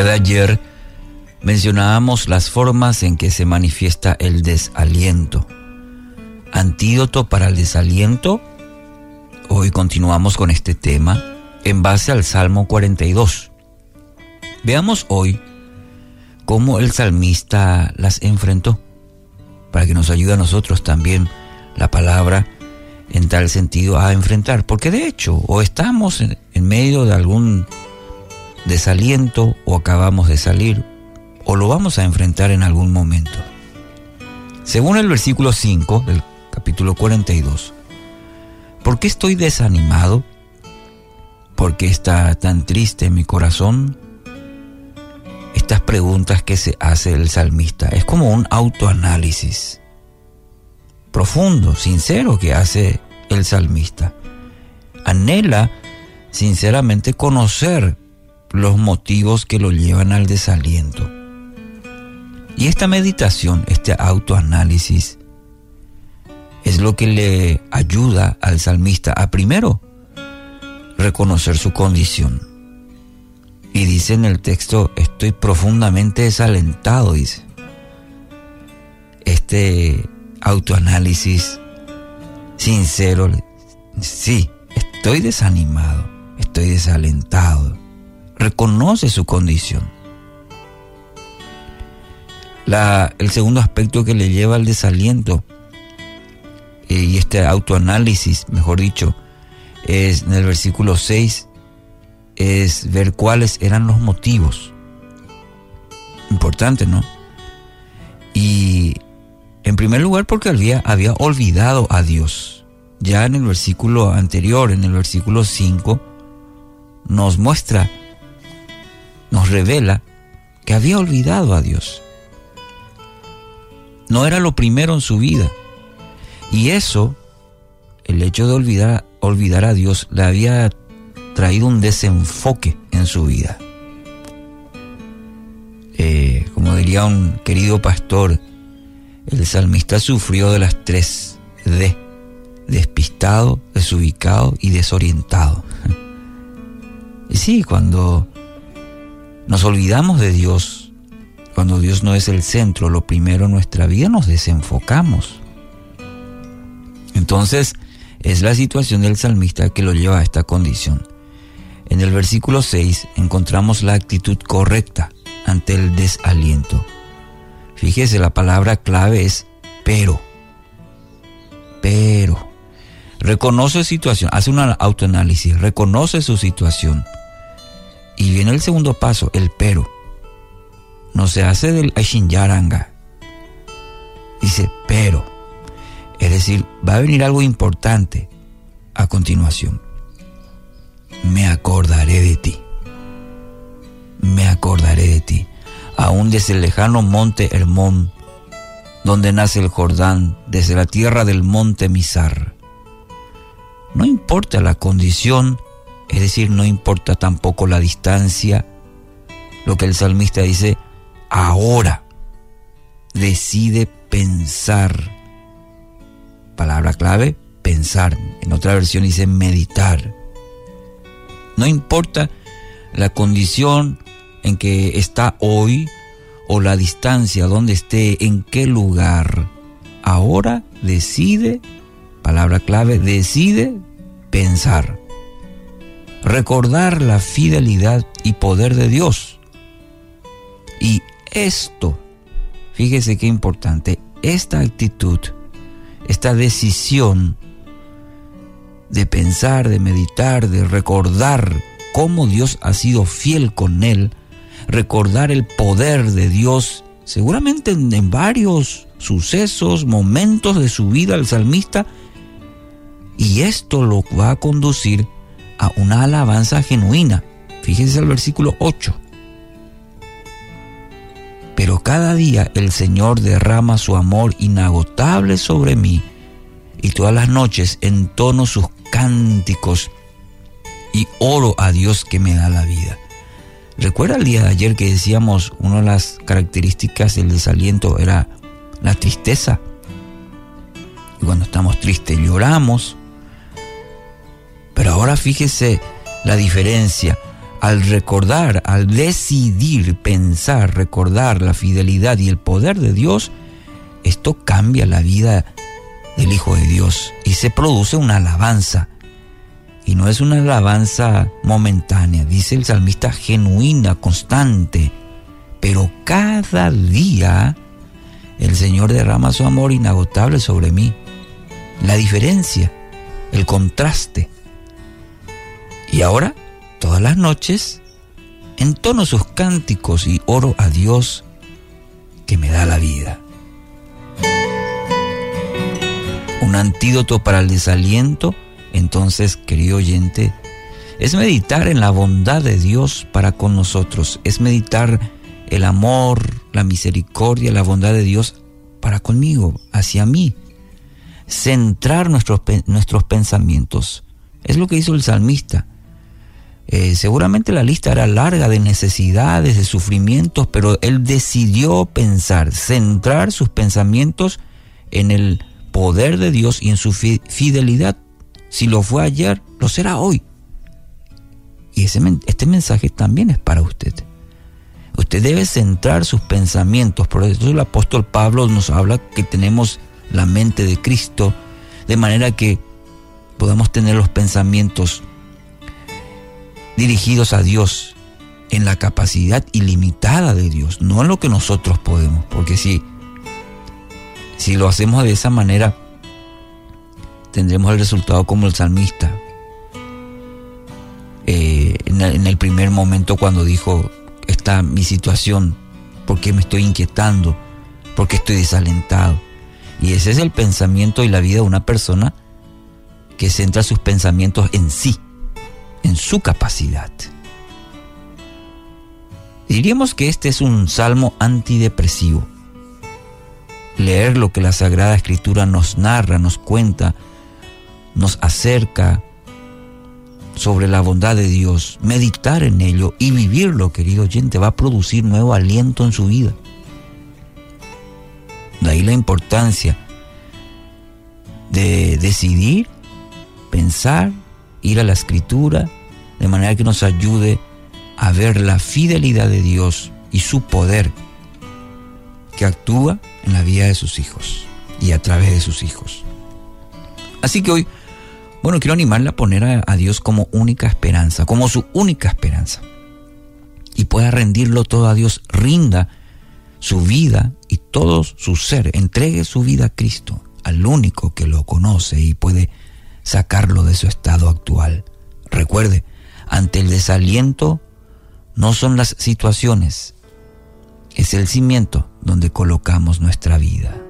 de ayer mencionábamos las formas en que se manifiesta el desaliento. Antídoto para el desaliento. Hoy continuamos con este tema en base al Salmo 42. Veamos hoy cómo el salmista las enfrentó, para que nos ayude a nosotros también la palabra en tal sentido a enfrentar, porque de hecho o estamos en, medio de algún desaliento o acabamos de salir o lo vamos a enfrentar en algún momento. Según el versículo 5 del capítulo 42, ¿por qué estoy desanimado? ¿Por qué está tan triste mi corazón? Estas preguntas que se hace el salmista es como un autoanálisis profundo, sincero que hace el salmista. Anhela sinceramente conocer los motivos que lo llevan al desaliento. Y esta meditación, este autoanálisis, es lo que le ayuda al salmista a primero reconocer su condición. Y dice en el texto, estoy profundamente desalentado, dice. Este autoanálisis sincero, sí, estoy desanimado, estoy desalentado. Reconoce su condición. La, el segundo aspecto que le lleva al desaliento eh, y este autoanálisis, mejor dicho, es en el versículo 6, es ver cuáles eran los motivos. Importante, ¿no? Y en primer lugar porque había, había olvidado a Dios. Ya en el versículo anterior, en el versículo 5, nos muestra, revela que había olvidado a Dios. No era lo primero en su vida. Y eso, el hecho de olvidar, olvidar a Dios, le había traído un desenfoque en su vida. Eh, como diría un querido pastor, el salmista sufrió de las tres D, despistado, desubicado y desorientado. Y sí, cuando nos olvidamos de Dios, cuando Dios no es el centro, lo primero en nuestra vida, nos desenfocamos. Entonces, es la situación del salmista que lo lleva a esta condición. En el versículo 6 encontramos la actitud correcta ante el desaliento. Fíjese, la palabra clave es pero. Pero. Reconoce situación, hace un autoanálisis, reconoce su situación. Y viene el segundo paso, el pero. No se hace del Aishinyaranga. Dice, pero. Es decir, va a venir algo importante a continuación. Me acordaré de ti. Me acordaré de ti aún desde el lejano monte Hermón, donde nace el Jordán, desde la tierra del monte Mizar. No importa la condición, es decir, no importa tampoco la distancia, lo que el salmista dice, ahora decide pensar. Palabra clave, pensar. En otra versión dice meditar. No importa la condición, en que está hoy o la distancia donde esté, en qué lugar. Ahora decide, palabra clave, decide pensar. Recordar la fidelidad y poder de Dios. Y esto, fíjese qué importante, esta actitud, esta decisión de pensar, de meditar, de recordar cómo Dios ha sido fiel con él, recordar el poder de Dios, seguramente en, varios sucesos, momentos de su vida el salmista, y esto lo va a conducir a una alabanza genuina. Fíjense el versículo 8. Pero cada día el Señor derrama su amor inagotable sobre mí, y todas las noches entono sus cánticos y oro a Dios que me da la vida. Recuerda el día de ayer que decíamos una de las características del desaliento era la tristeza. Y cuando estamos tristes lloramos. Pero ahora fíjese la diferencia. al recordar, al decidir, pensar, recordar la fidelidad y el poder de Dios, esto cambia la vida del Hijo de Dios y se produce una alabanza. Y no es una alabanza momentánea, dice el salmista, genuina, constante. Pero cada día el Señor derrama su amor inagotable sobre mí. La diferencia, el contraste. Y ahora, todas las noches, entono sus cánticos y oro a Dios que me da la vida. Un antídoto para el desaliento, entonces, querido oyente, es meditar en la bondad de Dios para con nosotros, es meditar el amor, la misericordia, la bondad de Dios para conmigo, hacia mí. Centrar nuestros, nuestros pensamientos. Es lo que hizo el salmista. Eh, seguramente la lista era larga de necesidades, de sufrimientos, pero él decidió pensar, centrar sus pensamientos en el poder de Dios y en su fidelidad. Si lo fue ayer, lo será hoy. Y ese, este mensaje también es para usted. Usted debe centrar sus pensamientos. Por eso el apóstol Pablo nos habla que tenemos la mente de Cristo, de manera que podamos tener los pensamientos dirigidos a Dios en la capacidad ilimitada de Dios, no en lo que nosotros podemos, porque si, si lo hacemos de esa manera, tendremos el resultado como el salmista. Eh, en el primer momento cuando dijo, está mi situación, por qué me estoy inquietando, por qué estoy desalentado. Y ese es el pensamiento y la vida de una persona que centra sus pensamientos en sí, en su capacidad. Diríamos que este es un salmo antidepresivo. Leer lo que la Sagrada Escritura nos narra, nos cuenta, nos acerca, sobre la bondad de Dios, meditar en ello y vivirlo, querido oyente, va a producir nuevo aliento en su vida. De ahí la importancia de decidir, pensar, ir a la escritura, de manera que nos ayude a ver la fidelidad de Dios y su poder que actúa en la vida de sus hijos y a través de sus hijos. Así que hoy bueno, quiero animarle a poner a, Dios como única esperanza, como su única esperanza. Y pueda rendirlo todo a Dios, rinda su vida y todo su ser, entregue su vida a Cristo, al único que lo conoce y puede sacarlo de su estado actual. Recuerde, ante el desaliento no son las situaciones, es el cimiento donde colocamos nuestra vida.